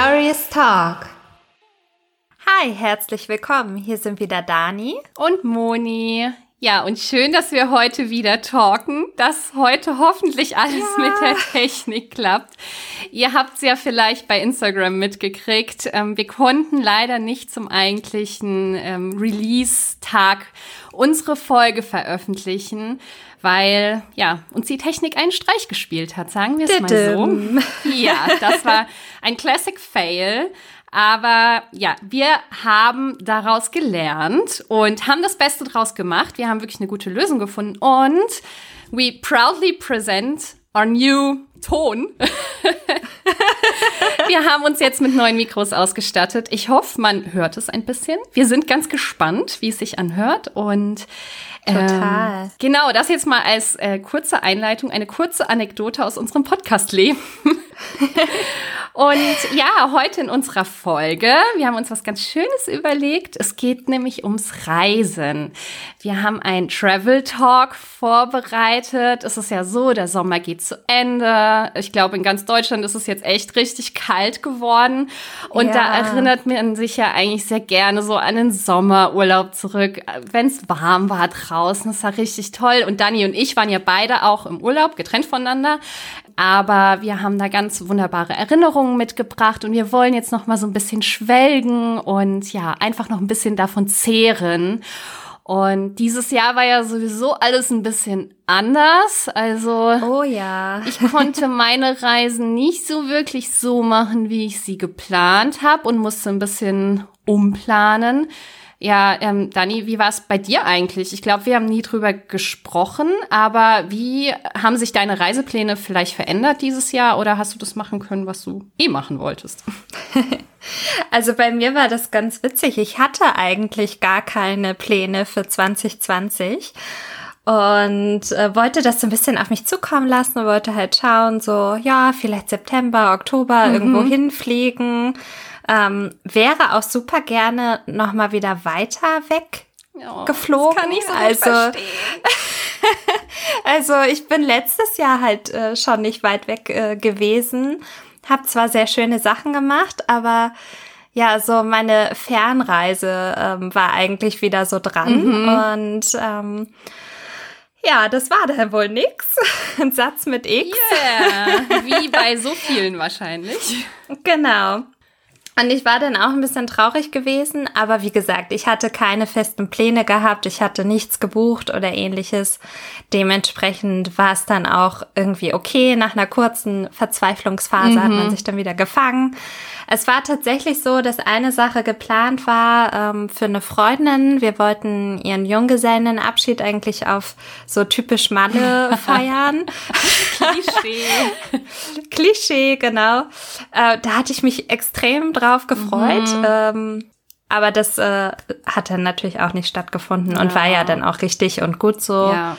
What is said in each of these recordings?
Glorious Talk. Hi, herzlich willkommen. Hier sind wieder Dani und Moni. Ja, und schön, dass wir heute wieder talken, dass heute hoffentlich alles ja. mit der Technik klappt. Ihr habt es ja vielleicht bei Instagram mitgekriegt. Ähm, wir konnten leider nicht zum eigentlichen ähm, Release-Tag unsere Folge veröffentlichen, weil ja uns die Technik einen Streich gespielt hat, sagen wir es mal so. Ja, das war ein Classic Fail. Aber ja, wir haben daraus gelernt und haben das Beste draus gemacht. Wir haben wirklich eine gute Lösung gefunden und we proudly present our new Ton. wir haben uns jetzt mit neuen Mikros ausgestattet. Ich hoffe, man hört es ein bisschen. Wir sind ganz gespannt, wie es sich anhört und Total. Ähm, genau, das jetzt mal als äh, kurze Einleitung, eine kurze Anekdote aus unserem Podcast-Leben. Und ja, heute in unserer Folge, wir haben uns was ganz Schönes überlegt. Es geht nämlich ums Reisen. Wir haben einen Travel Talk vorbereitet. Es ist ja so, der Sommer geht zu Ende. Ich glaube, in ganz Deutschland ist es jetzt echt richtig kalt geworden. Und ja. da erinnert man sich ja eigentlich sehr gerne so an den Sommerurlaub zurück, wenn es warm war draußen. Das war richtig toll. Und Dani und ich waren ja beide auch im Urlaub, getrennt voneinander. Aber wir haben da ganz wunderbare Erinnerungen mitgebracht und wir wollen jetzt noch mal so ein bisschen schwelgen und ja, einfach noch ein bisschen davon zehren. Und dieses Jahr war ja sowieso alles ein bisschen anders. Also, oh ja. ich konnte meine Reisen nicht so wirklich so machen, wie ich sie geplant habe und musste ein bisschen umplanen. Ja, ähm, Dani, wie war es bei dir eigentlich? Ich glaube, wir haben nie drüber gesprochen, aber wie haben sich deine Reisepläne vielleicht verändert dieses Jahr oder hast du das machen können, was du eh machen wolltest? Also bei mir war das ganz witzig. Ich hatte eigentlich gar keine Pläne für 2020 und äh, wollte das so ein bisschen auf mich zukommen lassen und wollte halt schauen, so, ja, vielleicht September, Oktober mhm. irgendwo hinfliegen ähm, wäre auch super gerne noch mal wieder weiter weg oh, geflogen. Kann ich so also, also ich bin letztes Jahr halt äh, schon nicht weit weg äh, gewesen, habe zwar sehr schöne Sachen gemacht, aber ja, so meine Fernreise ähm, war eigentlich wieder so dran mhm. und ähm, ja, das war dann wohl nix. Ein Satz mit X. Yeah, wie bei so vielen wahrscheinlich. Genau. Und ich war dann auch ein bisschen traurig gewesen, aber wie gesagt, ich hatte keine festen Pläne gehabt, ich hatte nichts gebucht oder ähnliches. Dementsprechend war es dann auch irgendwie okay. Nach einer kurzen Verzweiflungsphase mhm. hat man mhm. sich dann wieder gefangen. Es war tatsächlich so, dass eine Sache geplant war ähm, für eine Freundin. Wir wollten ihren Junggesellenabschied eigentlich auf so typisch Malle feiern. Klischee. Klischee, genau. Äh, da hatte ich mich extrem drauf gefreut. Mhm. Ähm, aber das äh, hat dann natürlich auch nicht stattgefunden und war ja dann auch richtig und gut so. Ja,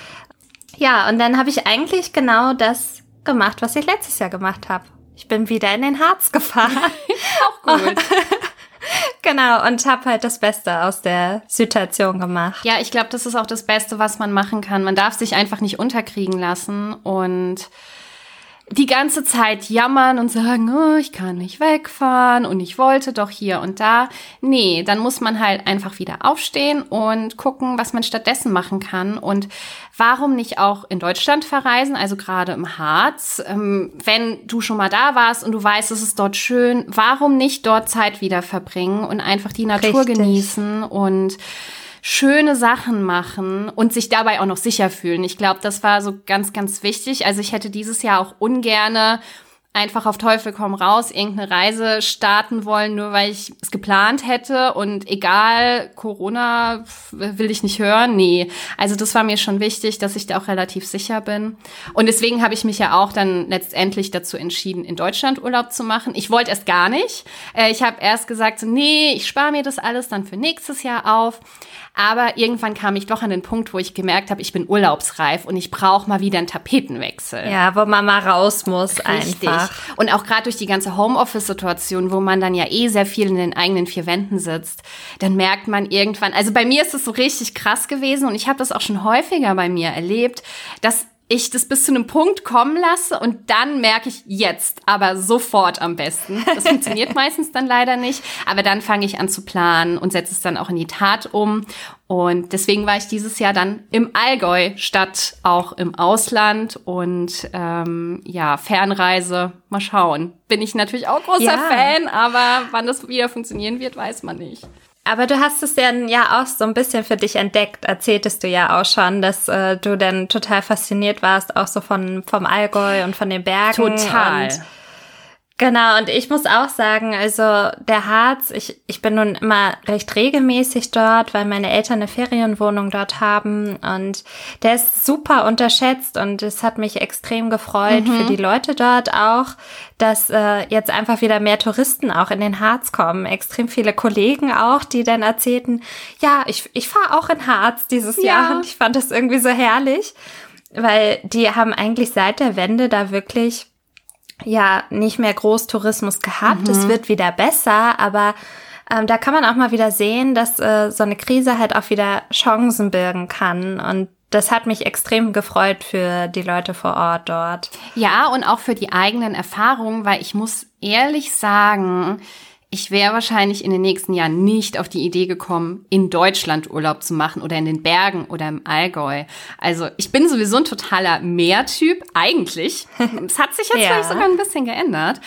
ja und dann habe ich eigentlich genau das gemacht, was ich letztes Jahr gemacht habe. Ich bin wieder in den Harz gefahren. Auch gut. genau, und habe halt das Beste aus der Situation gemacht. Ja, ich glaube, das ist auch das Beste, was man machen kann. Man darf sich einfach nicht unterkriegen lassen und die ganze Zeit jammern und sagen, oh, ich kann nicht wegfahren und ich wollte doch hier und da. Nee, dann muss man halt einfach wieder aufstehen und gucken, was man stattdessen machen kann. Und warum nicht auch in Deutschland verreisen, also gerade im Harz? Ähm, wenn du schon mal da warst und du weißt, es ist dort schön, warum nicht dort Zeit wieder verbringen und einfach die Natur Richtig. genießen und schöne Sachen machen und sich dabei auch noch sicher fühlen. Ich glaube, das war so ganz, ganz wichtig. Also ich hätte dieses Jahr auch ungerne einfach auf Teufel komm raus irgendeine Reise starten wollen, nur weil ich es geplant hätte und egal, Corona will ich nicht hören. Nee, also das war mir schon wichtig, dass ich da auch relativ sicher bin. Und deswegen habe ich mich ja auch dann letztendlich dazu entschieden, in Deutschland Urlaub zu machen. Ich wollte erst gar nicht. Äh, ich habe erst gesagt, nee, ich spare mir das alles dann für nächstes Jahr auf. Aber irgendwann kam ich doch an den Punkt, wo ich gemerkt habe, ich bin urlaubsreif und ich brauche mal wieder einen Tapetenwechsel. Ja, wo man mal raus muss Richtig. einfach. Und auch gerade durch die ganze Homeoffice-Situation, wo man dann ja eh sehr viel in den eigenen vier Wänden sitzt, dann merkt man irgendwann, also bei mir ist es so richtig krass gewesen und ich habe das auch schon häufiger bei mir erlebt, dass ich das bis zu einem Punkt kommen lasse und dann merke ich jetzt, aber sofort am besten. Das funktioniert meistens dann leider nicht, aber dann fange ich an zu planen und setze es dann auch in die Tat um. Und deswegen war ich dieses Jahr dann im Allgäu statt auch im Ausland und ähm, ja, Fernreise, mal schauen. Bin ich natürlich auch großer ja. Fan, aber wann das wieder funktionieren wird, weiß man nicht. Aber du hast es dann ja auch so ein bisschen für dich entdeckt, erzähltest du ja auch schon, dass äh, du dann total fasziniert warst, auch so von, vom Allgäu und von den Bergen. Total. Und Genau, und ich muss auch sagen, also der Harz, ich, ich bin nun immer recht regelmäßig dort, weil meine Eltern eine Ferienwohnung dort haben und der ist super unterschätzt und es hat mich extrem gefreut mhm. für die Leute dort auch, dass äh, jetzt einfach wieder mehr Touristen auch in den Harz kommen. Extrem viele Kollegen auch, die dann erzählten, ja, ich, ich fahre auch in Harz dieses ja. Jahr und ich fand das irgendwie so herrlich, weil die haben eigentlich seit der Wende da wirklich ja nicht mehr Großtourismus gehabt. Mhm. Es wird wieder besser, aber ähm, da kann man auch mal wieder sehen, dass äh, so eine Krise halt auch wieder Chancen birgen kann. Und das hat mich extrem gefreut für die Leute vor Ort dort. Ja, und auch für die eigenen Erfahrungen, weil ich muss ehrlich sagen, ich wäre wahrscheinlich in den nächsten Jahren nicht auf die Idee gekommen, in Deutschland Urlaub zu machen oder in den Bergen oder im Allgäu. Also ich bin sowieso ein totaler Meertyp, eigentlich. Es hat sich jetzt ja. vielleicht sogar ein bisschen geändert.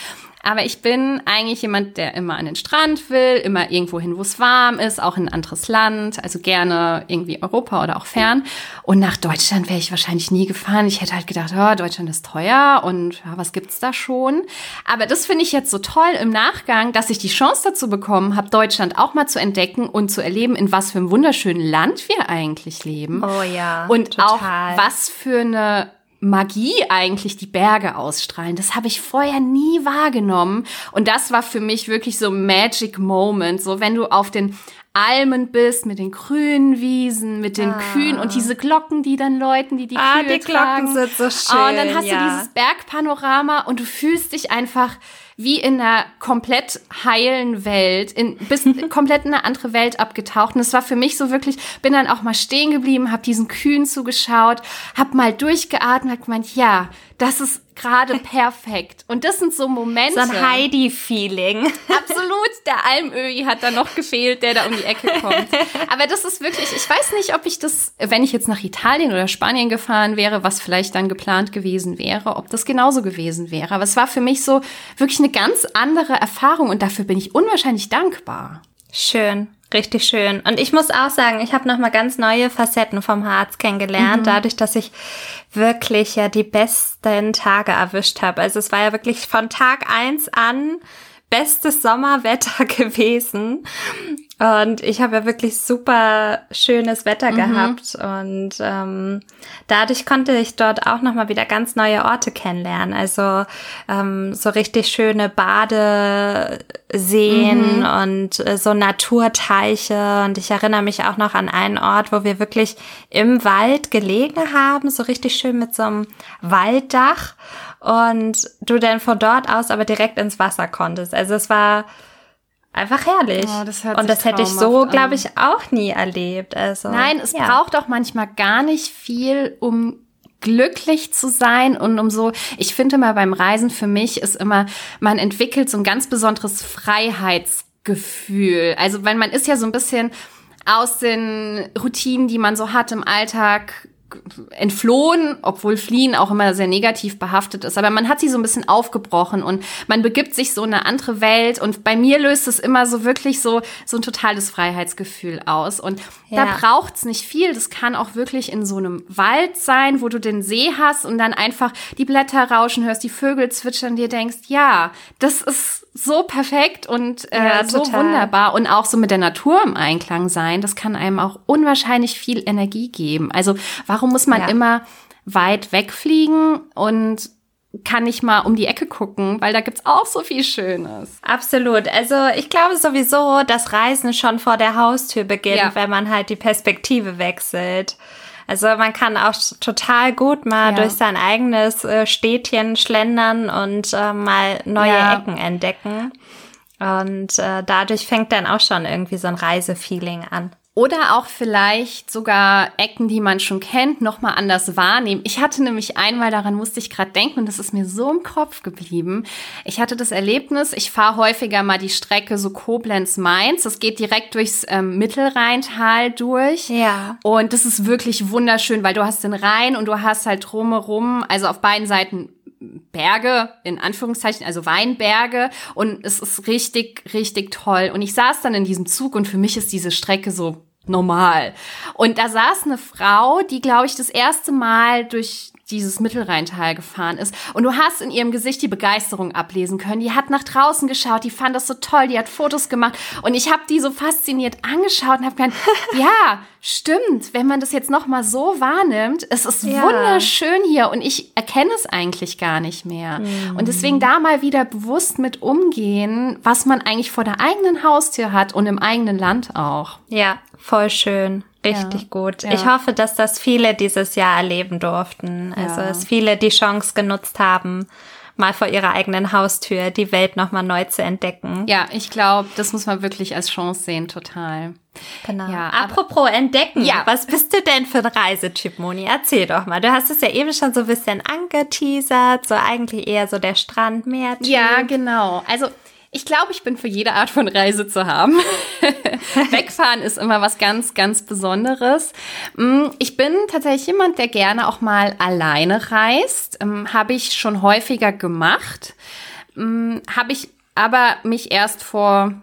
Aber ich bin eigentlich jemand, der immer an den Strand will, immer irgendwo hin, wo es warm ist, auch in ein anderes Land, also gerne irgendwie Europa oder auch fern. Und nach Deutschland wäre ich wahrscheinlich nie gefahren. Ich hätte halt gedacht, oh, Deutschland ist teuer und ja, was gibt's da schon? Aber das finde ich jetzt so toll im Nachgang, dass ich die Chance dazu bekommen habe, Deutschland auch mal zu entdecken und zu erleben, in was für einem wunderschönen Land wir eigentlich leben. Oh ja. Und total. auch was für eine Magie eigentlich die Berge ausstrahlen. Das habe ich vorher nie wahrgenommen. Und das war für mich wirklich so Magic Moment. So wenn du auf den Almen bist, mit den grünen Wiesen, mit den ah. Kühen und diese Glocken, die dann läuten, die die ah, Kühe die tragen. Glocken sind so schön. Oh, und dann hast ja. du dieses Bergpanorama und du fühlst dich einfach wie in einer komplett heilen Welt, in, bist komplett in eine andere Welt abgetaucht. Und es war für mich so wirklich, bin dann auch mal stehen geblieben, habe diesen Kühen zugeschaut, habe mal durchgeatmet, hab gemeint, ja, das ist gerade perfekt. Und das sind so Momente. So ein Heidi-Feeling. Absolut. Der Almöhi hat da noch gefehlt, der da um die Ecke kommt. Aber das ist wirklich, ich weiß nicht, ob ich das, wenn ich jetzt nach Italien oder Spanien gefahren wäre, was vielleicht dann geplant gewesen wäre, ob das genauso gewesen wäre. Aber es war für mich so wirklich eine ganz andere Erfahrung und dafür bin ich unwahrscheinlich dankbar. Schön. Richtig schön. Und ich muss auch sagen, ich habe nochmal ganz neue Facetten vom Harz kennengelernt, mhm. dadurch, dass ich wirklich ja die besten Tage erwischt habe. Also es war ja wirklich von Tag eins an bestes Sommerwetter gewesen. Und ich habe ja wirklich super schönes Wetter mhm. gehabt. Und ähm, dadurch konnte ich dort auch nochmal wieder ganz neue Orte kennenlernen. Also ähm, so richtig schöne Badeseen mhm. und äh, so Naturteiche. Und ich erinnere mich auch noch an einen Ort, wo wir wirklich im Wald gelegen haben, so richtig schön mit so einem Walddach. Und du dann von dort aus aber direkt ins Wasser konntest. Also es war einfach herrlich. Oh, das und das hätte ich so, glaube ich, auch nie erlebt. Also, Nein, es ja. braucht auch manchmal gar nicht viel, um glücklich zu sein und um so, ich finde mal beim Reisen für mich ist immer, man entwickelt so ein ganz besonderes Freiheitsgefühl. Also, weil man ist ja so ein bisschen aus den Routinen, die man so hat im Alltag, entflohen, obwohl fliehen auch immer sehr negativ behaftet ist. Aber man hat sie so ein bisschen aufgebrochen und man begibt sich so in eine andere Welt. Und bei mir löst es immer so wirklich so, so ein totales Freiheitsgefühl aus. Und ja. da braucht's nicht viel. Das kann auch wirklich in so einem Wald sein, wo du den See hast und dann einfach die Blätter rauschen hörst, die Vögel zwitschern, dir denkst, ja, das ist so perfekt und äh, ja, so wunderbar und auch so mit der Natur im Einklang sein. Das kann einem auch unwahrscheinlich viel Energie geben. Also warum muss man ja. immer weit wegfliegen und kann ich mal um die Ecke gucken, weil da gibt's auch so viel Schönes. Absolut. Also ich glaube sowieso, dass Reisen schon vor der Haustür beginnt, ja. wenn man halt die Perspektive wechselt. Also man kann auch total gut mal ja. durch sein eigenes äh, Städtchen schlendern und äh, mal neue ja. Ecken entdecken. Und äh, dadurch fängt dann auch schon irgendwie so ein Reisefeeling an. Oder auch vielleicht sogar Ecken, die man schon kennt, nochmal anders wahrnehmen. Ich hatte nämlich einmal, daran musste ich gerade denken, und das ist mir so im Kopf geblieben. Ich hatte das Erlebnis, ich fahre häufiger mal die Strecke so Koblenz-Mainz. Das geht direkt durchs ähm, Mittelrheintal durch. Ja. Und das ist wirklich wunderschön, weil du hast den Rhein und du hast halt drumherum, also auf beiden Seiten Berge, in Anführungszeichen, also Weinberge. Und es ist richtig, richtig toll. Und ich saß dann in diesem Zug und für mich ist diese Strecke so normal. Und da saß eine Frau, die, glaube ich, das erste Mal durch dieses Mittelrheintal gefahren ist. Und du hast in ihrem Gesicht die Begeisterung ablesen können. Die hat nach draußen geschaut, die fand das so toll, die hat Fotos gemacht. Und ich habe die so fasziniert angeschaut und habe gedacht, ja, stimmt, wenn man das jetzt noch mal so wahrnimmt, es ist ja. wunderschön hier und ich erkenne es eigentlich gar nicht mehr. Mhm. Und deswegen da mal wieder bewusst mit umgehen, was man eigentlich vor der eigenen Haustür hat und im eigenen Land auch. Ja, voll schön. Richtig ja, gut. Ja. Ich hoffe, dass das viele dieses Jahr erleben durften. Also, ja. dass viele die Chance genutzt haben, mal vor ihrer eigenen Haustür die Welt nochmal neu zu entdecken. Ja, ich glaube, das muss man wirklich als Chance sehen, total. Genau. Ja, Apropos entdecken, ja. was bist du denn für ein Reisetyp, Moni? Erzähl doch mal. Du hast es ja eben schon so ein bisschen angeteasert, so eigentlich eher so der Strand, Meer. Ja, genau. Also ich glaube, ich bin für jede Art von Reise zu haben. Wegfahren ist immer was ganz, ganz Besonderes. Mm, ich bin tatsächlich jemand, der gerne auch mal alleine reist. Ähm, habe ich schon häufiger gemacht. Mm, habe ich aber mich erst vor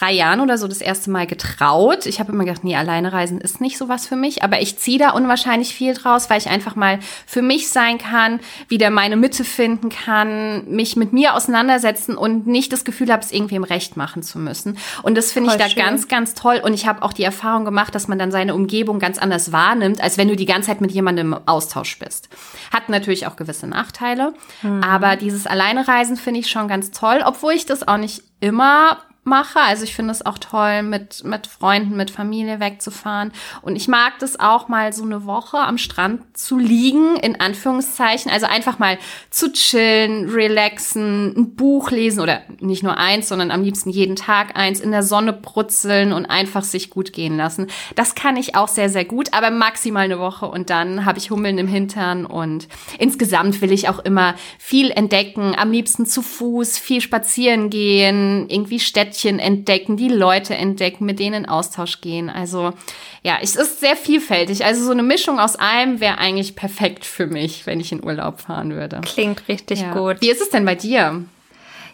drei Jahren oder so das erste Mal getraut. Ich habe immer gedacht, nee, alleine reisen ist nicht so was für mich. Aber ich ziehe da unwahrscheinlich viel draus, weil ich einfach mal für mich sein kann, wieder meine Mitte finden kann, mich mit mir auseinandersetzen und nicht das Gefühl habe, es irgendwem recht machen zu müssen. Und das finde ich da schön. ganz, ganz toll. Und ich habe auch die Erfahrung gemacht, dass man dann seine Umgebung ganz anders wahrnimmt, als wenn du die ganze Zeit mit jemandem im Austausch bist. Hat natürlich auch gewisse Nachteile. Mhm. Aber dieses Alleinereisen finde ich schon ganz toll, obwohl ich das auch nicht immer mache. Also ich finde es auch toll, mit, mit Freunden, mit Familie wegzufahren. Und ich mag das auch mal so eine Woche am Strand zu liegen, in Anführungszeichen. Also einfach mal zu chillen, relaxen, ein Buch lesen oder nicht nur eins, sondern am liebsten jeden Tag eins, in der Sonne brutzeln und einfach sich gut gehen lassen. Das kann ich auch sehr, sehr gut, aber maximal eine Woche und dann habe ich Hummeln im Hintern und insgesamt will ich auch immer viel entdecken, am liebsten zu Fuß, viel spazieren gehen, irgendwie Städte Städtchen entdecken, die Leute entdecken, mit denen in Austausch gehen. Also ja, es ist sehr vielfältig. Also so eine Mischung aus allem wäre eigentlich perfekt für mich, wenn ich in Urlaub fahren würde. Klingt richtig ja. gut. Wie ist es denn bei dir?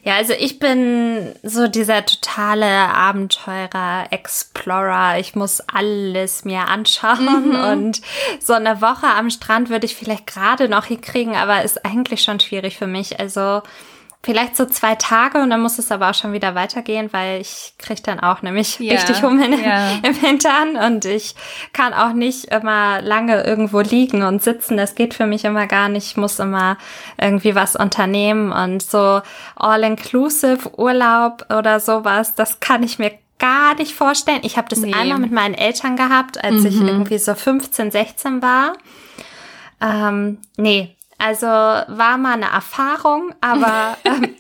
Ja, also ich bin so dieser totale Abenteurer, Explorer. Ich muss alles mir anschauen mhm. und so eine Woche am Strand würde ich vielleicht gerade noch hinkriegen, aber ist eigentlich schon schwierig für mich. Also vielleicht so zwei Tage und dann muss es aber auch schon wieder weitergehen, weil ich kriege dann auch nämlich ja, richtig Hummeln ja. im Hintern und ich kann auch nicht immer lange irgendwo liegen und sitzen. Das geht für mich immer gar nicht. Ich muss immer irgendwie was unternehmen und so all-inclusive Urlaub oder sowas, das kann ich mir gar nicht vorstellen. Ich habe das nee. einmal mit meinen Eltern gehabt, als mhm. ich irgendwie so 15, 16 war. Ähm, nee, also war mal eine Erfahrung, aber ähm,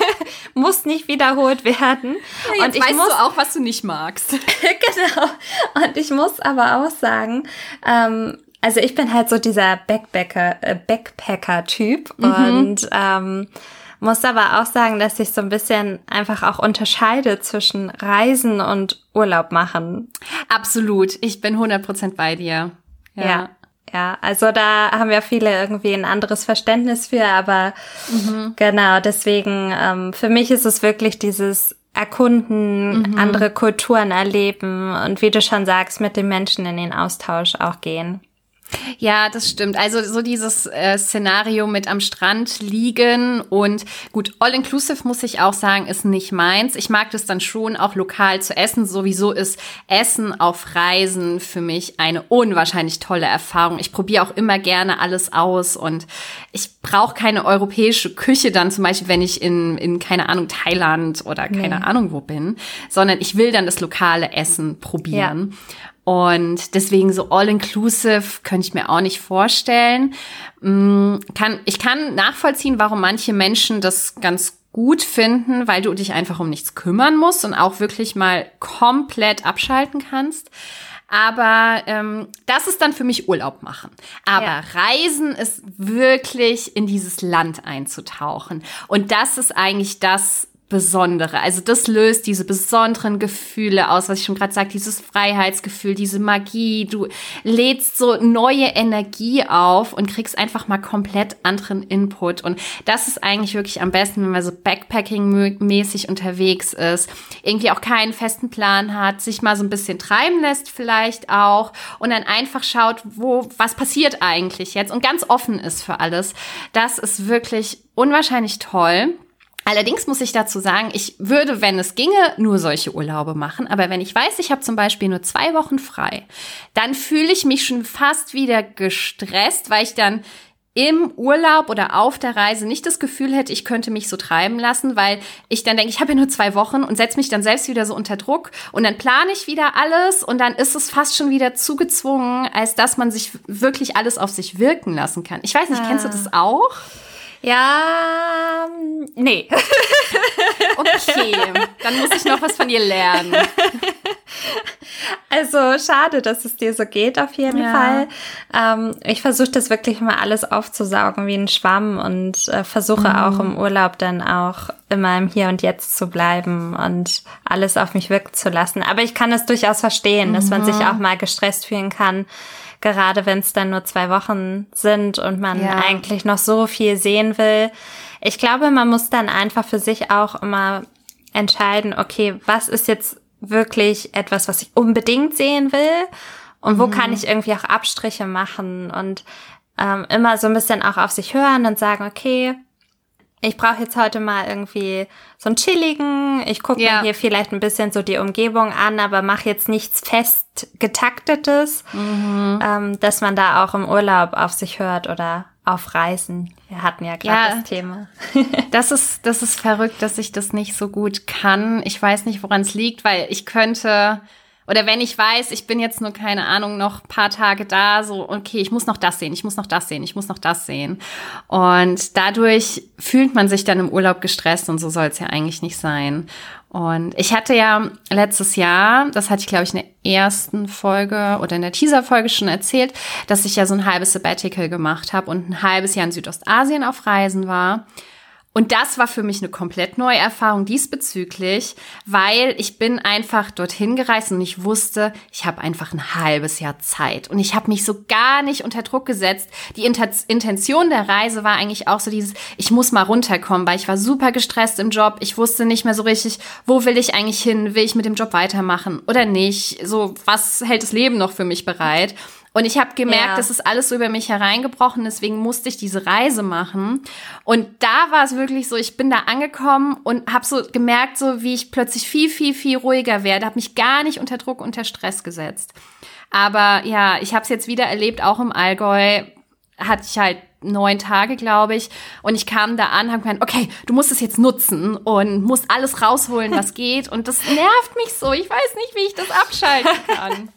muss nicht wiederholt werden. Ja, und ich weißt muss, du auch, was du nicht magst. genau. Und ich muss aber auch sagen, ähm, also ich bin halt so dieser Backpacker, äh, Backpacker-Typ mhm. und ähm, muss aber auch sagen, dass ich so ein bisschen einfach auch unterscheide zwischen Reisen und Urlaub machen. Absolut. Ich bin 100% bei dir. ja. ja. Ja, also da haben ja viele irgendwie ein anderes Verständnis für, aber mhm. genau, deswegen, ähm, für mich ist es wirklich dieses Erkunden, mhm. andere Kulturen erleben und wie du schon sagst, mit den Menschen in den Austausch auch gehen. Ja, das stimmt. Also so dieses äh, Szenario mit am Strand liegen und gut, All-Inclusive muss ich auch sagen, ist nicht meins. Ich mag das dann schon auch lokal zu essen. Sowieso ist Essen auf Reisen für mich eine unwahrscheinlich tolle Erfahrung. Ich probiere auch immer gerne alles aus und ich brauche keine europäische Küche dann zum Beispiel, wenn ich in, in keine Ahnung, Thailand oder keine nee. Ahnung wo bin, sondern ich will dann das lokale Essen probieren. Ja. Und deswegen so all-inclusive könnte ich mir auch nicht vorstellen. Mm, kann, ich kann nachvollziehen, warum manche Menschen das ganz gut finden, weil du dich einfach um nichts kümmern musst und auch wirklich mal komplett abschalten kannst. Aber ähm, das ist dann für mich Urlaub machen. Aber ja. Reisen ist wirklich in dieses Land einzutauchen. Und das ist eigentlich das, Besondere. Also das löst diese besonderen Gefühle aus, was ich schon gerade sagte, dieses Freiheitsgefühl, diese Magie. Du lädst so neue Energie auf und kriegst einfach mal komplett anderen Input. Und das ist eigentlich wirklich am besten, wenn man so Backpacking-mäßig unterwegs ist, irgendwie auch keinen festen Plan hat, sich mal so ein bisschen treiben lässt vielleicht auch und dann einfach schaut, wo, was passiert eigentlich jetzt und ganz offen ist für alles. Das ist wirklich unwahrscheinlich toll. Allerdings muss ich dazu sagen, ich würde, wenn es ginge, nur solche Urlaube machen. Aber wenn ich weiß, ich habe zum Beispiel nur zwei Wochen frei, dann fühle ich mich schon fast wieder gestresst, weil ich dann im Urlaub oder auf der Reise nicht das Gefühl hätte, ich könnte mich so treiben lassen, weil ich dann denke, ich habe ja nur zwei Wochen und setze mich dann selbst wieder so unter Druck und dann plane ich wieder alles und dann ist es fast schon wieder zugezwungen, als dass man sich wirklich alles auf sich wirken lassen kann. Ich weiß nicht, ah. kennst du das auch? Ja, nee. Okay, dann muss ich noch was von dir lernen. Also schade, dass es dir so geht, auf jeden ja. Fall. Ähm, ich versuche das wirklich mal alles aufzusaugen wie ein Schwamm und äh, versuche mhm. auch im Urlaub dann auch immer im Hier und Jetzt zu bleiben und alles auf mich wirken zu lassen. Aber ich kann es durchaus verstehen, mhm. dass man sich mhm. auch mal gestresst fühlen kann gerade wenn es dann nur zwei Wochen sind und man ja. eigentlich noch so viel sehen will. Ich glaube, man muss dann einfach für sich auch immer entscheiden, okay, was ist jetzt wirklich etwas, was ich unbedingt sehen will und wo mhm. kann ich irgendwie auch Abstriche machen und ähm, immer so ein bisschen auch auf sich hören und sagen, okay, ich brauche jetzt heute mal irgendwie so einen chilligen, ich gucke ja. mir hier vielleicht ein bisschen so die Umgebung an, aber mache jetzt nichts fest getaktetes, mhm. ähm, dass man da auch im Urlaub auf sich hört oder auf Reisen. Wir hatten ja gerade ja, das Thema. das ist, das ist verrückt, dass ich das nicht so gut kann. Ich weiß nicht, woran es liegt, weil ich könnte oder wenn ich weiß, ich bin jetzt nur, keine Ahnung, noch paar Tage da, so, okay, ich muss noch das sehen, ich muss noch das sehen, ich muss noch das sehen. Und dadurch fühlt man sich dann im Urlaub gestresst und so soll es ja eigentlich nicht sein. Und ich hatte ja letztes Jahr, das hatte ich glaube ich in der ersten Folge oder in der Teaser-Folge schon erzählt, dass ich ja so ein halbes Sabbatical gemacht habe und ein halbes Jahr in Südostasien auf Reisen war. Und das war für mich eine komplett neue Erfahrung diesbezüglich, weil ich bin einfach dorthin gereist und ich wusste, ich habe einfach ein halbes Jahr Zeit und ich habe mich so gar nicht unter Druck gesetzt. Die Intention der Reise war eigentlich auch so dieses, ich muss mal runterkommen, weil ich war super gestresst im Job. Ich wusste nicht mehr so richtig, wo will ich eigentlich hin? Will ich mit dem Job weitermachen oder nicht? So, was hält das Leben noch für mich bereit? Und ich habe gemerkt, ja. das ist alles so über mich hereingebrochen, deswegen musste ich diese Reise machen. Und da war es wirklich so, ich bin da angekommen und habe so gemerkt, so wie ich plötzlich viel, viel, viel ruhiger werde, habe mich gar nicht unter Druck, unter Stress gesetzt. Aber ja, ich habe es jetzt wieder erlebt, auch im Allgäu hatte ich halt neun Tage, glaube ich. Und ich kam da an, habe gemeint, okay, du musst es jetzt nutzen und musst alles rausholen, was geht. Und das nervt mich so. Ich weiß nicht, wie ich das abschalten kann.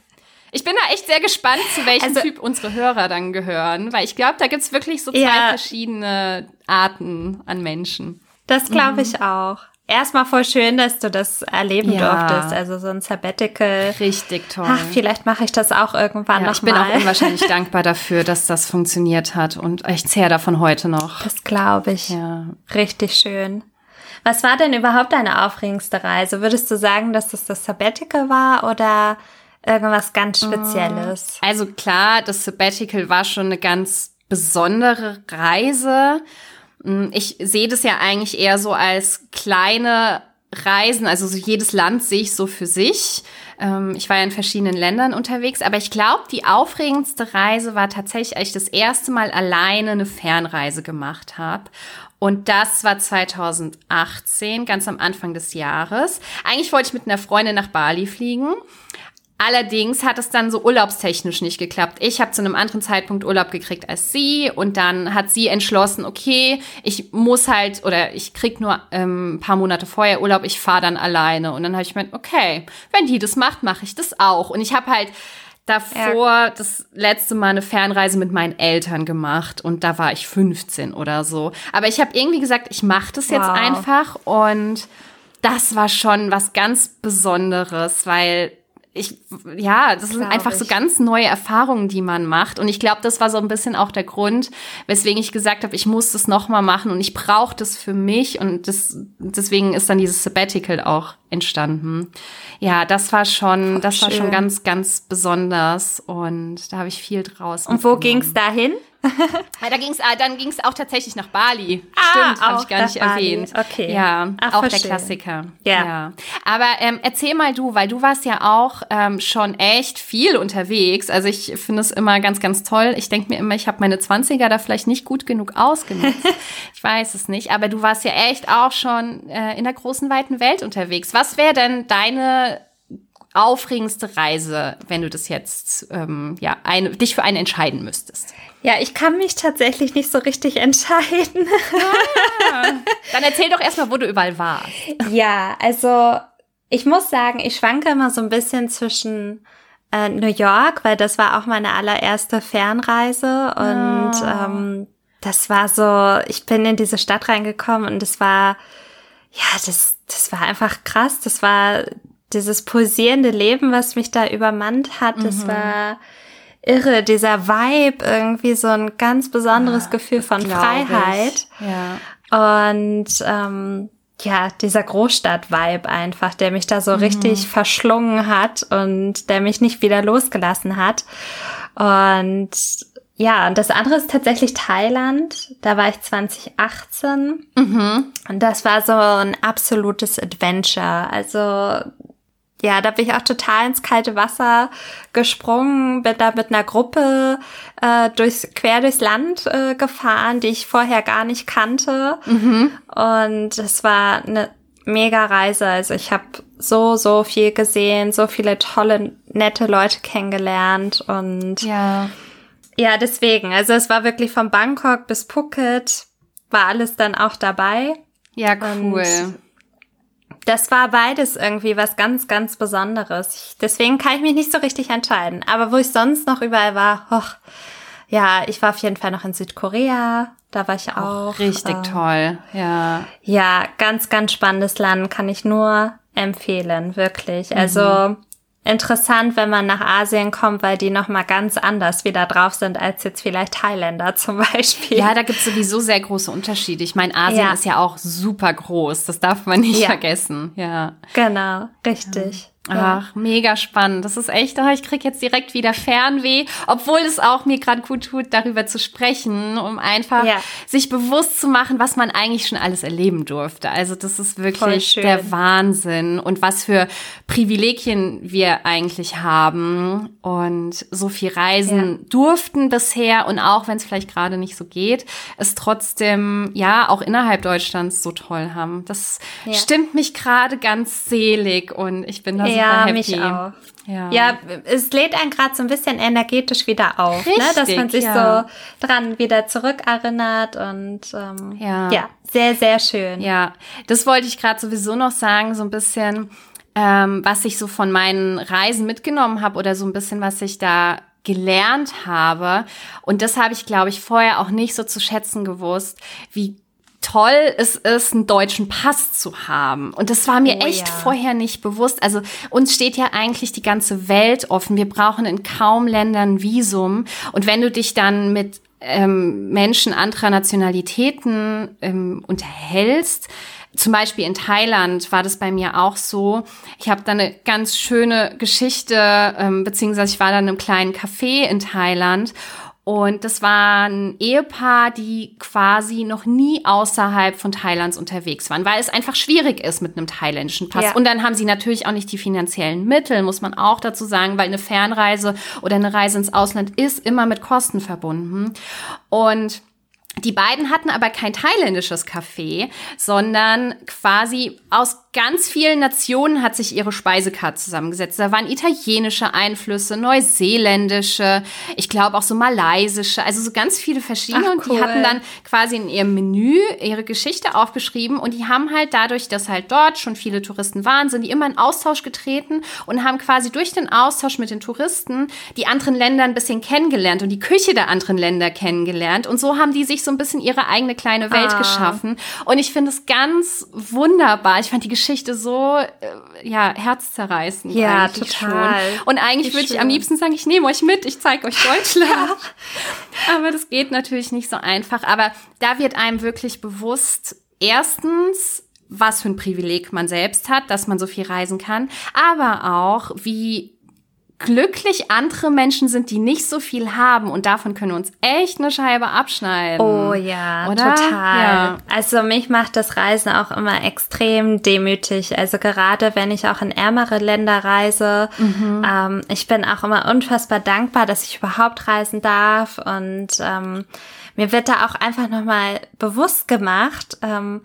Ich bin da echt sehr gespannt, zu welchem also, Typ unsere Hörer dann gehören, weil ich glaube, da gibt's wirklich so zwei ja, verschiedene Arten an Menschen. Das glaube mhm. ich mhm. auch. Erstmal voll schön, dass du das erleben ja. durftest. Also so ein Sabbatical. Richtig toll. Ach, vielleicht mache ich das auch irgendwann ja, noch Ich bin auch unwahrscheinlich dankbar dafür, dass das funktioniert hat und ich zehre davon heute noch. Das glaube ich. Ja. Richtig schön. Was war denn überhaupt deine aufregendste Reise? Würdest du sagen, dass das das Sabbatical war oder irgendwas ganz Spezielles? Also klar, das Sabbatical war schon eine ganz besondere Reise. Hm, ich sehe das ja eigentlich eher so als kleine Reisen, also so jedes Land sehe ich so für sich. Ähm, ich war ja in verschiedenen Ländern unterwegs, aber ich glaube, die aufregendste Reise war tatsächlich, als ich das erste Mal alleine eine Fernreise gemacht habe. Und das war 2018, ganz am Anfang des Jahres. Eigentlich wollte ich mit einer Freundin nach Bali fliegen, Allerdings hat es dann so urlaubstechnisch nicht geklappt. Ich habe zu einem anderen Zeitpunkt Urlaub gekriegt als sie und dann hat sie entschlossen, okay, ich muss halt oder ich krieg nur ähm, ein paar Monate vorher Urlaub, ich fahre dann alleine. Und dann habe ich gemeint, okay, wenn die das macht, mache ich das auch. Und ich habe halt davor ja. das letzte Mal eine Fernreise mit meinen Eltern gemacht und da war ich 15 oder so. Aber ich habe irgendwie gesagt, ich mache das jetzt wow. einfach und das war schon was ganz Besonderes, weil ich, ja, das sind einfach ich. so ganz neue Erfahrungen, die man macht. Und ich glaube, das war so ein bisschen auch der Grund, weswegen ich gesagt habe, ich muss das nochmal machen und ich brauche das für mich. Und das, deswegen ist dann dieses Sabbatical auch entstanden. Ja, das war schon, das schön. war schon ganz, ganz besonders. Und da habe ich viel draus. Und wo ging's dahin? Ja, da ging's, ah, dann ging es auch tatsächlich nach Bali. Ah, Stimmt, habe ich gar nicht Bali. erwähnt. Okay. Ja, Ach, auch verstehe. der Klassiker. Ja. ja. Aber ähm, erzähl mal du, weil du warst ja auch ähm, schon echt viel unterwegs. Also ich finde es immer ganz, ganz toll. Ich denke mir immer, ich habe meine 20er da vielleicht nicht gut genug ausgenutzt. ich weiß es nicht. Aber du warst ja echt auch schon äh, in der großen, weiten Welt unterwegs. Was wäre denn deine aufregendste Reise, wenn du das jetzt ähm, ja eine, dich für eine entscheiden müsstest? Ja, ich kann mich tatsächlich nicht so richtig entscheiden. Ah, dann erzähl doch erstmal, wo du überall warst. Ja, also ich muss sagen, ich schwanke immer so ein bisschen zwischen äh, New York, weil das war auch meine allererste Fernreise und oh. ähm, das war so, ich bin in diese Stadt reingekommen und es war, ja, das, das war einfach krass. Das war dieses pulsierende Leben, was mich da übermannt hat. Das mhm. war irre, dieser Vibe, irgendwie so ein ganz besonderes ja, Gefühl von Freiheit. Ja. Und ähm, ja, dieser Großstadt-Vibe einfach, der mich da so mhm. richtig verschlungen hat und der mich nicht wieder losgelassen hat. Und ja, und das andere ist tatsächlich Thailand. Da war ich 2018. Mhm. Und das war so ein absolutes Adventure. Also ja, da bin ich auch total ins kalte Wasser gesprungen, bin da mit einer Gruppe äh, durchs, quer durchs Land äh, gefahren, die ich vorher gar nicht kannte. Mhm. Und es war eine mega Reise. Also ich habe so, so viel gesehen, so viele tolle, nette Leute kennengelernt und ja. Ja, deswegen. Also es war wirklich von Bangkok bis Phuket, war alles dann auch dabei. Ja, cool. Und das war beides irgendwie was ganz, ganz Besonderes. Ich, deswegen kann ich mich nicht so richtig entscheiden. Aber wo ich sonst noch überall war, hoch, ja, ich war auf jeden Fall noch in Südkorea. Da war ich auch. richtig äh, toll, ja. Ja, ganz, ganz spannendes Land, kann ich nur empfehlen, wirklich. Also mhm interessant, wenn man nach Asien kommt, weil die nochmal ganz anders wieder drauf sind als jetzt vielleicht Thailänder zum Beispiel. Ja, da gibt's sowieso sehr große Unterschiede. Ich meine, Asien ja. ist ja auch super groß. Das darf man nicht ja. vergessen. Ja. Genau, richtig. Ja. Ach, mega spannend. Das ist echt, oh, ich krieg jetzt direkt wieder Fernweh, obwohl es auch mir gerade gut tut, darüber zu sprechen, um einfach ja. sich bewusst zu machen, was man eigentlich schon alles erleben durfte. Also das ist wirklich der Wahnsinn und was für Privilegien wir eigentlich haben und so viel reisen ja. durften bisher und auch wenn es vielleicht gerade nicht so geht, es trotzdem ja auch innerhalb Deutschlands so toll haben. Das ja. stimmt mich gerade ganz selig und ich bin da ja, happy. mich auch. Ja. ja, es lädt einen gerade so ein bisschen energetisch wieder auf, Richtig, ne? dass man sich ja. so dran wieder zurückerinnert und ähm, ja. ja, sehr, sehr schön. Ja, das wollte ich gerade sowieso noch sagen, so ein bisschen, ähm, was ich so von meinen Reisen mitgenommen habe oder so ein bisschen, was ich da gelernt habe. Und das habe ich, glaube ich, vorher auch nicht so zu schätzen gewusst, wie toll es ist, einen deutschen Pass zu haben. Und das war mir oh, echt ja. vorher nicht bewusst. Also uns steht ja eigentlich die ganze Welt offen. Wir brauchen in kaum Ländern Visum. Und wenn du dich dann mit ähm, Menschen anderer Nationalitäten ähm, unterhältst, zum Beispiel in Thailand war das bei mir auch so. Ich habe da eine ganz schöne Geschichte, ähm, beziehungsweise ich war da in einem kleinen Café in Thailand und das war ein Ehepaar, die quasi noch nie außerhalb von Thailands unterwegs waren, weil es einfach schwierig ist mit einem thailändischen Pass. Ja. Und dann haben sie natürlich auch nicht die finanziellen Mittel, muss man auch dazu sagen, weil eine Fernreise oder eine Reise ins Ausland ist immer mit Kosten verbunden. Und die beiden hatten aber kein thailändisches Café, sondern quasi aus ganz vielen Nationen hat sich ihre Speisekarte zusammengesetzt. Da waren italienische Einflüsse, neuseeländische, ich glaube auch so malaysische, also so ganz viele verschiedene. Ach, cool. Und die hatten dann quasi in ihrem Menü ihre Geschichte aufgeschrieben und die haben halt dadurch, dass halt dort schon viele Touristen waren, sind die immer in Austausch getreten und haben quasi durch den Austausch mit den Touristen die anderen Länder ein bisschen kennengelernt und die Küche der anderen Länder kennengelernt. Und so haben die sich so ein bisschen ihre eigene kleine Welt ah. geschaffen. Und ich finde es ganz wunderbar. Ich fand die Geschichte so, äh, ja, herzzerreißend. Ja, total. Schon. Und eigentlich würde ich am liebsten sagen, ich nehme euch mit, ich zeige euch Deutschland. ja. Aber das geht natürlich nicht so einfach. Aber da wird einem wirklich bewusst, erstens, was für ein Privileg man selbst hat, dass man so viel reisen kann, aber auch, wie glücklich andere Menschen sind, die nicht so viel haben und davon können wir uns echt eine Scheibe abschneiden. Oh ja, Oder? total. Ja. Also mich macht das Reisen auch immer extrem demütig. Also gerade wenn ich auch in ärmere Länder reise, mhm. ähm, ich bin auch immer unfassbar dankbar, dass ich überhaupt reisen darf und ähm, mir wird da auch einfach nochmal bewusst gemacht, ähm,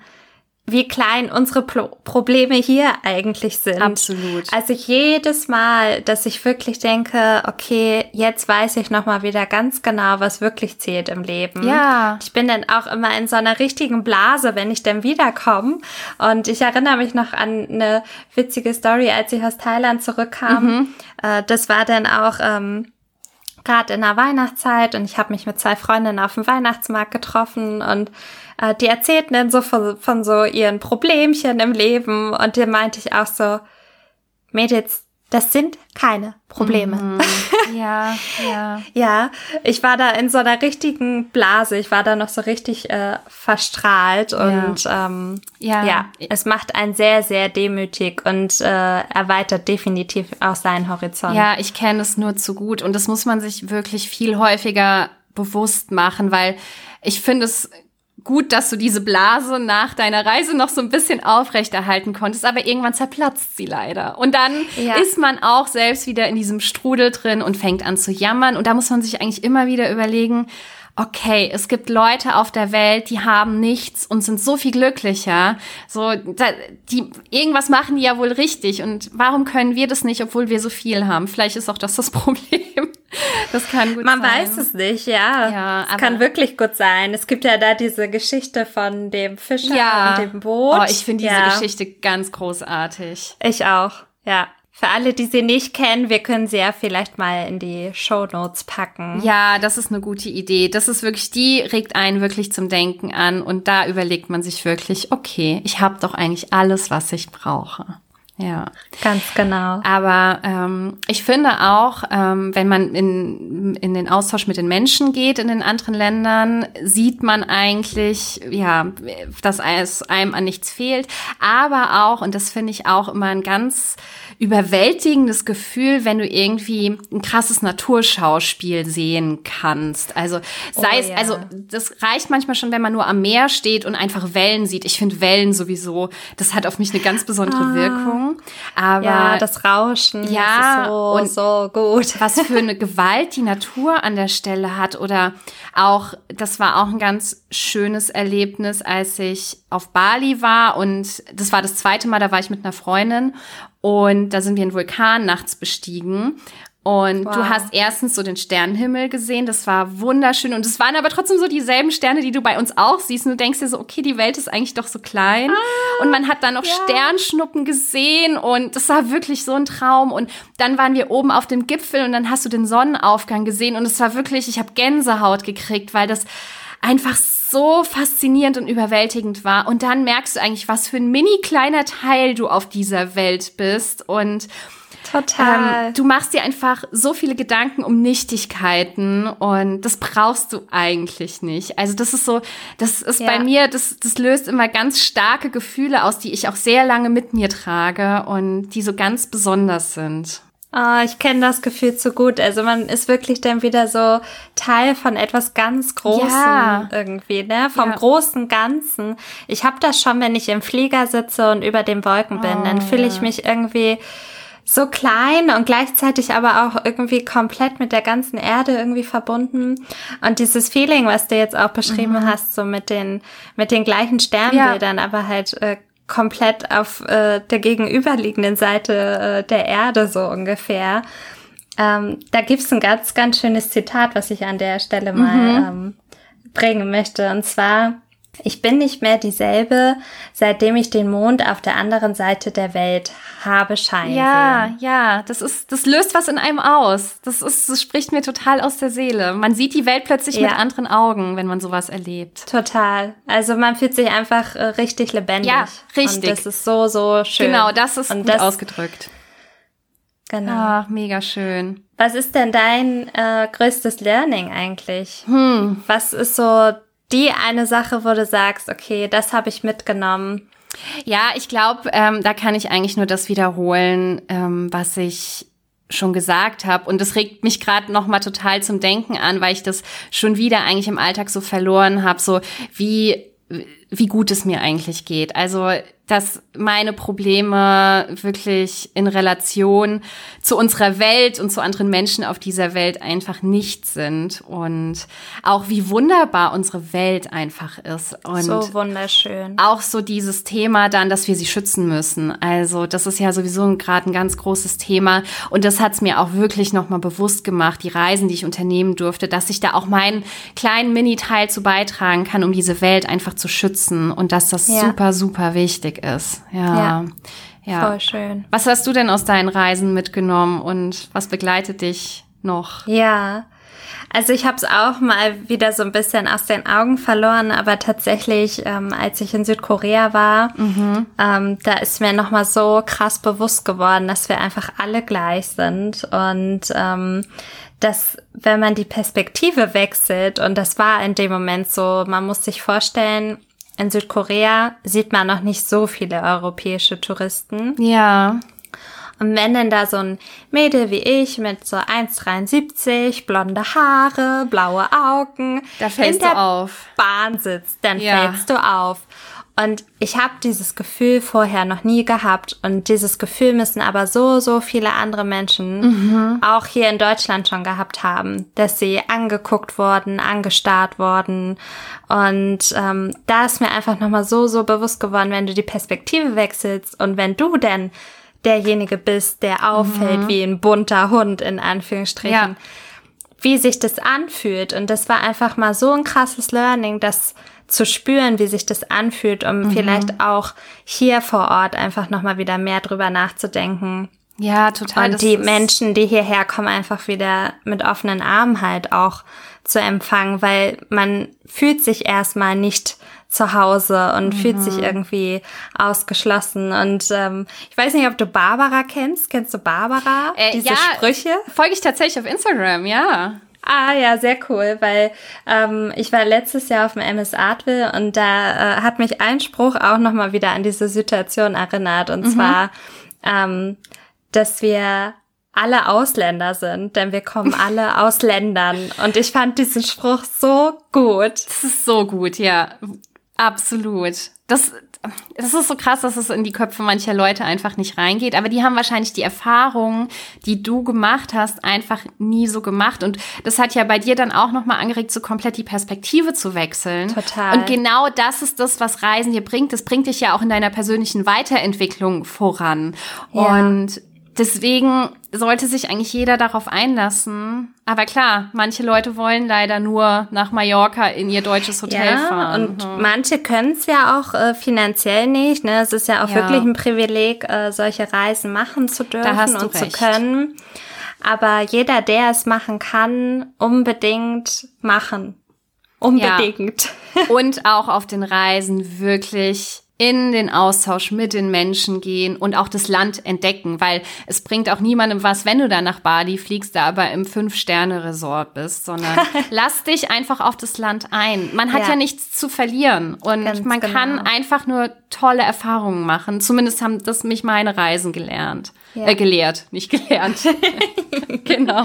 wie klein unsere Pro Probleme hier eigentlich sind. Absolut. Also jedes Mal, dass ich wirklich denke, okay, jetzt weiß ich noch mal wieder ganz genau, was wirklich zählt im Leben. Ja. Ich bin dann auch immer in so einer richtigen Blase, wenn ich dann wiederkomme. Und ich erinnere mich noch an eine witzige Story, als ich aus Thailand zurückkam. Mhm. Äh, das war dann auch ähm, gerade in der Weihnachtszeit und ich habe mich mit zwei Freundinnen auf dem Weihnachtsmarkt getroffen und äh, die erzählten dann so von, von so ihren Problemchen im Leben und dir meinte ich auch so, Mädels, das sind keine Probleme. Mhm. Ja, ja. ja, ich war da in so einer richtigen Blase. Ich war da noch so richtig äh, verstrahlt und ja. Ähm, ja. ja, es macht einen sehr, sehr demütig und äh, erweitert definitiv auch seinen Horizont. Ja, ich kenne es nur zu gut und das muss man sich wirklich viel häufiger bewusst machen, weil ich finde es gut, dass du diese Blase nach deiner Reise noch so ein bisschen aufrechterhalten konntest, aber irgendwann zerplatzt sie leider. Und dann ja. ist man auch selbst wieder in diesem Strudel drin und fängt an zu jammern. Und da muss man sich eigentlich immer wieder überlegen, okay, es gibt Leute auf der Welt, die haben nichts und sind so viel glücklicher. So, da, die, irgendwas machen die ja wohl richtig. Und warum können wir das nicht, obwohl wir so viel haben? Vielleicht ist auch das das Problem. Das kann gut Man sein. weiß es nicht, ja. ja es kann wirklich gut sein. Es gibt ja da diese Geschichte von dem Fischer ja. und dem Boot. Oh, ich finde diese ja. Geschichte ganz großartig. Ich auch, ja. Für alle, die sie nicht kennen, wir können sie ja vielleicht mal in die Show Notes packen. Ja, das ist eine gute Idee. Das ist wirklich, die regt einen wirklich zum Denken an und da überlegt man sich wirklich, okay, ich habe doch eigentlich alles, was ich brauche. Ja, ganz genau. Aber ähm, ich finde auch, ähm, wenn man in, in den Austausch mit den Menschen geht in den anderen Ländern, sieht man eigentlich, ja, dass es einem an nichts fehlt. Aber auch, und das finde ich auch immer ein ganz überwältigendes Gefühl, wenn du irgendwie ein krasses Naturschauspiel sehen kannst. Also sei oh, es, ja. also das reicht manchmal schon, wenn man nur am Meer steht und einfach Wellen sieht. Ich finde Wellen sowieso, das hat auf mich eine ganz besondere ah. Wirkung. Aber ja, das Rauschen, ja, so, und so gut. Was für eine Gewalt die Natur an der Stelle hat oder auch, das war auch ein ganz schönes Erlebnis, als ich auf Bali war und das war das zweite Mal, da war ich mit einer Freundin und da sind wir einen Vulkan nachts bestiegen und wow. du hast erstens so den Sternenhimmel gesehen, das war wunderschön. Und es waren aber trotzdem so dieselben Sterne, die du bei uns auch siehst. Und du denkst dir so, okay, die Welt ist eigentlich doch so klein. Ah, und man hat dann noch ja. Sternschnuppen gesehen und das war wirklich so ein Traum. Und dann waren wir oben auf dem Gipfel und dann hast du den Sonnenaufgang gesehen. Und es war wirklich, ich habe Gänsehaut gekriegt, weil das einfach so faszinierend und überwältigend war. Und dann merkst du eigentlich, was für ein mini kleiner Teil du auf dieser Welt bist. Und Total. Ähm, du machst dir einfach so viele Gedanken um Nichtigkeiten und das brauchst du eigentlich nicht. Also das ist so, das ist ja. bei mir, das, das löst immer ganz starke Gefühle aus, die ich auch sehr lange mit mir trage und die so ganz besonders sind. Oh, ich kenne das Gefühl zu gut. Also man ist wirklich dann wieder so Teil von etwas ganz Großem ja. irgendwie, ne? Vom ja. großen Ganzen. Ich habe das schon, wenn ich im Flieger sitze und über den Wolken bin, oh, dann fühle ich mich irgendwie so klein und gleichzeitig aber auch irgendwie komplett mit der ganzen Erde irgendwie verbunden. Und dieses Feeling, was du jetzt auch beschrieben mhm. hast, so mit den, mit den gleichen Sternbildern, ja. aber halt äh, komplett auf äh, der gegenüberliegenden Seite äh, der Erde so ungefähr. Ähm, da gibt's ein ganz, ganz schönes Zitat, was ich an der Stelle mal mhm. ähm, bringen möchte. Und zwar, ich bin nicht mehr dieselbe, seitdem ich den Mond auf der anderen Seite der Welt habe scheinen Ja, sehen. ja, das ist, das löst was in einem aus. Das ist, das spricht mir total aus der Seele. Man sieht die Welt plötzlich ja. mit anderen Augen, wenn man sowas erlebt. Total. Also man fühlt sich einfach äh, richtig lebendig. Ja, richtig. Und das ist so, so schön. Genau, das ist Und gut das, ausgedrückt. Genau. Ach, mega schön. Was ist denn dein äh, größtes Learning eigentlich? Hm. Was ist so die eine Sache, wo du sagst, okay, das habe ich mitgenommen? Ja, ich glaube, ähm, da kann ich eigentlich nur das wiederholen, ähm, was ich schon gesagt habe und das regt mich gerade noch mal total zum Denken an, weil ich das schon wieder eigentlich im Alltag so verloren habe, so wie wie gut es mir eigentlich geht. Also dass meine Probleme wirklich in Relation zu unserer Welt und zu anderen Menschen auf dieser Welt einfach nicht sind und auch wie wunderbar unsere Welt einfach ist und so wunderschön. Auch so dieses Thema dann, dass wir sie schützen müssen. Also das ist ja sowieso gerade ein ganz großes Thema und das hat es mir auch wirklich noch mal bewusst gemacht, die Reisen, die ich unternehmen durfte, dass ich da auch meinen kleinen Mini-Teil zu beitragen kann, um diese Welt einfach zu schützen und dass das ja. super super wichtig ist. Ja. ja. ja. Voll schön. Was hast du denn aus deinen Reisen mitgenommen und was begleitet dich noch? Ja. Also ich habe es auch mal wieder so ein bisschen aus den Augen verloren, aber tatsächlich, ähm, als ich in Südkorea war, mhm. ähm, da ist mir nochmal so krass bewusst geworden, dass wir einfach alle gleich sind und ähm, dass wenn man die Perspektive wechselt, und das war in dem Moment so, man muss sich vorstellen, in Südkorea sieht man noch nicht so viele europäische Touristen. Ja. Und wenn denn da so ein Mädel wie ich mit so 1,73, blonde Haare, blaue Augen da fällst in der auf. Bahn sitzt, dann ja. fällst du auf. Und ich habe dieses Gefühl vorher noch nie gehabt. Und dieses Gefühl müssen aber so, so viele andere Menschen mhm. auch hier in Deutschland schon gehabt haben, dass sie angeguckt wurden, angestarrt wurden. Und ähm, da ist mir einfach nochmal so, so bewusst geworden, wenn du die Perspektive wechselst und wenn du denn derjenige bist, der auffällt mhm. wie ein bunter Hund in Anführungsstrichen. Ja. Wie sich das anfühlt. Und das war einfach mal so ein krasses Learning, dass zu spüren, wie sich das anfühlt, um mhm. vielleicht auch hier vor Ort einfach nochmal wieder mehr drüber nachzudenken. Ja, total. Und die Menschen, die hierher kommen, einfach wieder mit offenen Armen halt auch zu empfangen, weil man fühlt sich erstmal nicht zu Hause und mhm. fühlt sich irgendwie ausgeschlossen. Und ähm, ich weiß nicht, ob du Barbara kennst. Kennst du Barbara? Äh, Diese ja, Sprüche? Folge ich tatsächlich auf Instagram, ja. Ah ja, sehr cool, weil ähm, ich war letztes Jahr auf dem MS Artville und da äh, hat mich ein Spruch auch nochmal wieder an diese Situation erinnert. Und mhm. zwar, ähm, dass wir alle Ausländer sind, denn wir kommen alle aus Ländern. Und ich fand diesen Spruch so gut. Das ist so gut, ja. Absolut. Das, das ist so krass, dass es in die Köpfe mancher Leute einfach nicht reingeht. Aber die haben wahrscheinlich die Erfahrungen, die du gemacht hast, einfach nie so gemacht. Und das hat ja bei dir dann auch nochmal angeregt, so komplett die Perspektive zu wechseln. Total. Und genau das ist das, was Reisen dir bringt. Das bringt dich ja auch in deiner persönlichen Weiterentwicklung voran. Ja. Und Deswegen sollte sich eigentlich jeder darauf einlassen. Aber klar, manche Leute wollen leider nur nach Mallorca in ihr deutsches Hotel ja, fahren. Und mhm. manche können es ja auch äh, finanziell nicht. Ne? Es ist ja auch ja. wirklich ein Privileg, äh, solche Reisen machen zu dürfen und recht. zu können. Aber jeder, der es machen kann, unbedingt machen. Unbedingt. Ja. Und auch auf den Reisen wirklich in den Austausch mit den Menschen gehen und auch das Land entdecken, weil es bringt auch niemandem was, wenn du da nach Bali fliegst, da aber im Fünf-Sterne-Resort bist, sondern lass dich einfach auf das Land ein. Man hat ja, ja nichts zu verlieren und Ganz man genau. kann einfach nur tolle Erfahrungen machen. Zumindest haben das mich meine Reisen gelernt. Ja. Äh, gelehrt, nicht gelernt. genau.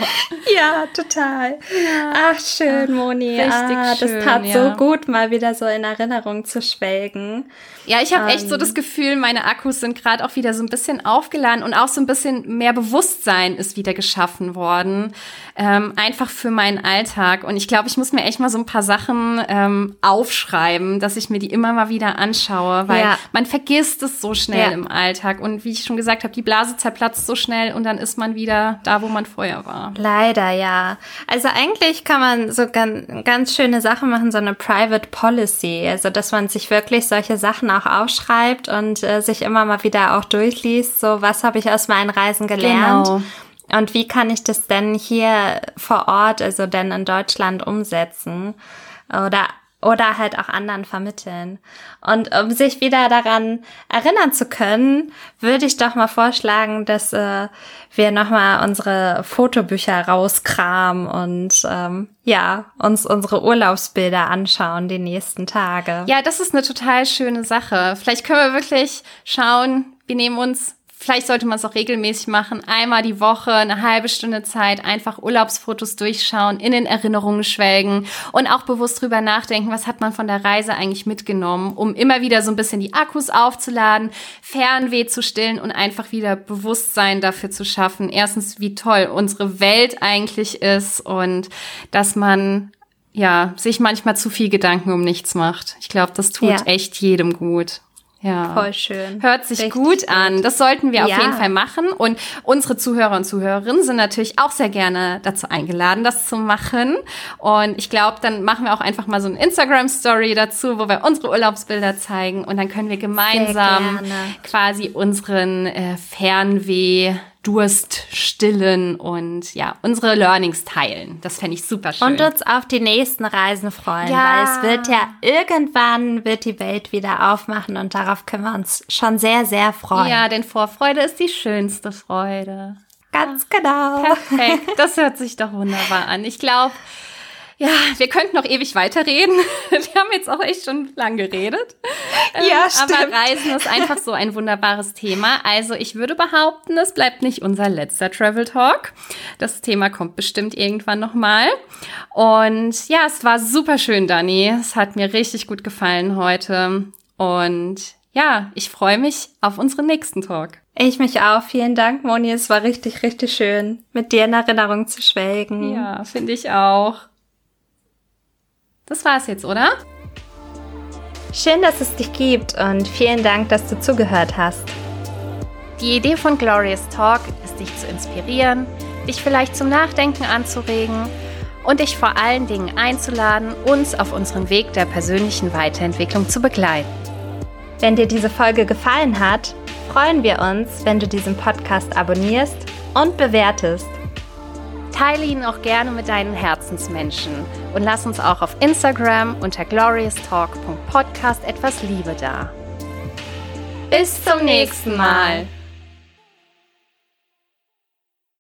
Ja, total. Ja. Ach, schön, Moni. Richtig ah, das tat ja. so gut, mal wieder so in Erinnerung zu schwelgen. Ja, ich habe echt so das Gefühl, meine Akkus sind gerade auch wieder so ein bisschen aufgeladen und auch so ein bisschen mehr Bewusstsein ist wieder geschaffen worden. Ähm, einfach für meinen Alltag. Und ich glaube, ich muss mir echt mal so ein paar Sachen ähm, aufschreiben, dass ich mir die immer mal wieder anschaue, weil ja. man vergisst es so schnell im Alltag. Und wie ich schon gesagt habe, die Blase zerplatzt so schnell und dann ist man wieder da, wo man vorher war. Leider, ja. Also eigentlich kann man so ganz, ganz schöne Sachen machen, so eine Private Policy. Also, dass man sich wirklich solche Sachen auch aufschreibt und äh, sich immer mal wieder auch durchliest. So, was habe ich aus meinen Reisen gelernt? Genau. Und wie kann ich das denn hier vor Ort, also denn in Deutschland umsetzen? Oder oder halt auch anderen vermitteln. Und um sich wieder daran erinnern zu können, würde ich doch mal vorschlagen, dass äh, wir nochmal unsere Fotobücher rauskramen und ähm, ja, uns unsere Urlaubsbilder anschauen die nächsten Tage. Ja, das ist eine total schöne Sache. Vielleicht können wir wirklich schauen, wir nehmen uns Vielleicht sollte man es auch regelmäßig machen. Einmal die Woche, eine halbe Stunde Zeit, einfach Urlaubsfotos durchschauen, in den Erinnerungen schwelgen und auch bewusst drüber nachdenken, was hat man von der Reise eigentlich mitgenommen, um immer wieder so ein bisschen die Akkus aufzuladen, Fernweh zu stillen und einfach wieder Bewusstsein dafür zu schaffen. Erstens, wie toll unsere Welt eigentlich ist und dass man ja, sich manchmal zu viel Gedanken um nichts macht. Ich glaube, das tut ja. echt jedem gut. Ja. Voll schön. Hört sich Richtig gut an. Das sollten wir ja. auf jeden Fall machen. Und unsere Zuhörer und Zuhörerinnen sind natürlich auch sehr gerne dazu eingeladen, das zu machen. Und ich glaube, dann machen wir auch einfach mal so eine Instagram-Story dazu, wo wir unsere Urlaubsbilder zeigen. Und dann können wir gemeinsam quasi unseren äh, Fernweh Durst stillen und ja, unsere Learnings teilen. Das fände ich super schön. Und uns auf die nächsten Reisen freuen, ja. weil es wird ja irgendwann wird die Welt wieder aufmachen und darauf können wir uns schon sehr, sehr freuen. Ja, denn Vorfreude ist die schönste Freude. Ganz genau. Perfekt. Das hört sich doch wunderbar an. Ich glaube, ja, wir könnten noch ewig weiterreden. Wir haben jetzt auch echt schon lang geredet. Ja, ähm, stimmt. Aber Reisen ist einfach so ein wunderbares Thema. Also ich würde behaupten, es bleibt nicht unser letzter Travel Talk. Das Thema kommt bestimmt irgendwann nochmal. Und ja, es war super schön, Dani. Es hat mir richtig gut gefallen heute. Und ja, ich freue mich auf unseren nächsten Talk. Ich mich auch. Vielen Dank, Moni. Es war richtig, richtig schön, mit dir in Erinnerung zu schwelgen. Ja, finde ich auch. Das war's jetzt, oder? Schön, dass es dich gibt und vielen Dank, dass du zugehört hast. Die Idee von Glorious Talk ist, dich zu inspirieren, dich vielleicht zum Nachdenken anzuregen und dich vor allen Dingen einzuladen, uns auf unserem Weg der persönlichen Weiterentwicklung zu begleiten. Wenn dir diese Folge gefallen hat, freuen wir uns, wenn du diesen Podcast abonnierst und bewertest. Teile ihn auch gerne mit deinen Herzensmenschen und lass uns auch auf Instagram unter glorioustalk.podcast etwas Liebe da. Bis zum nächsten Mal.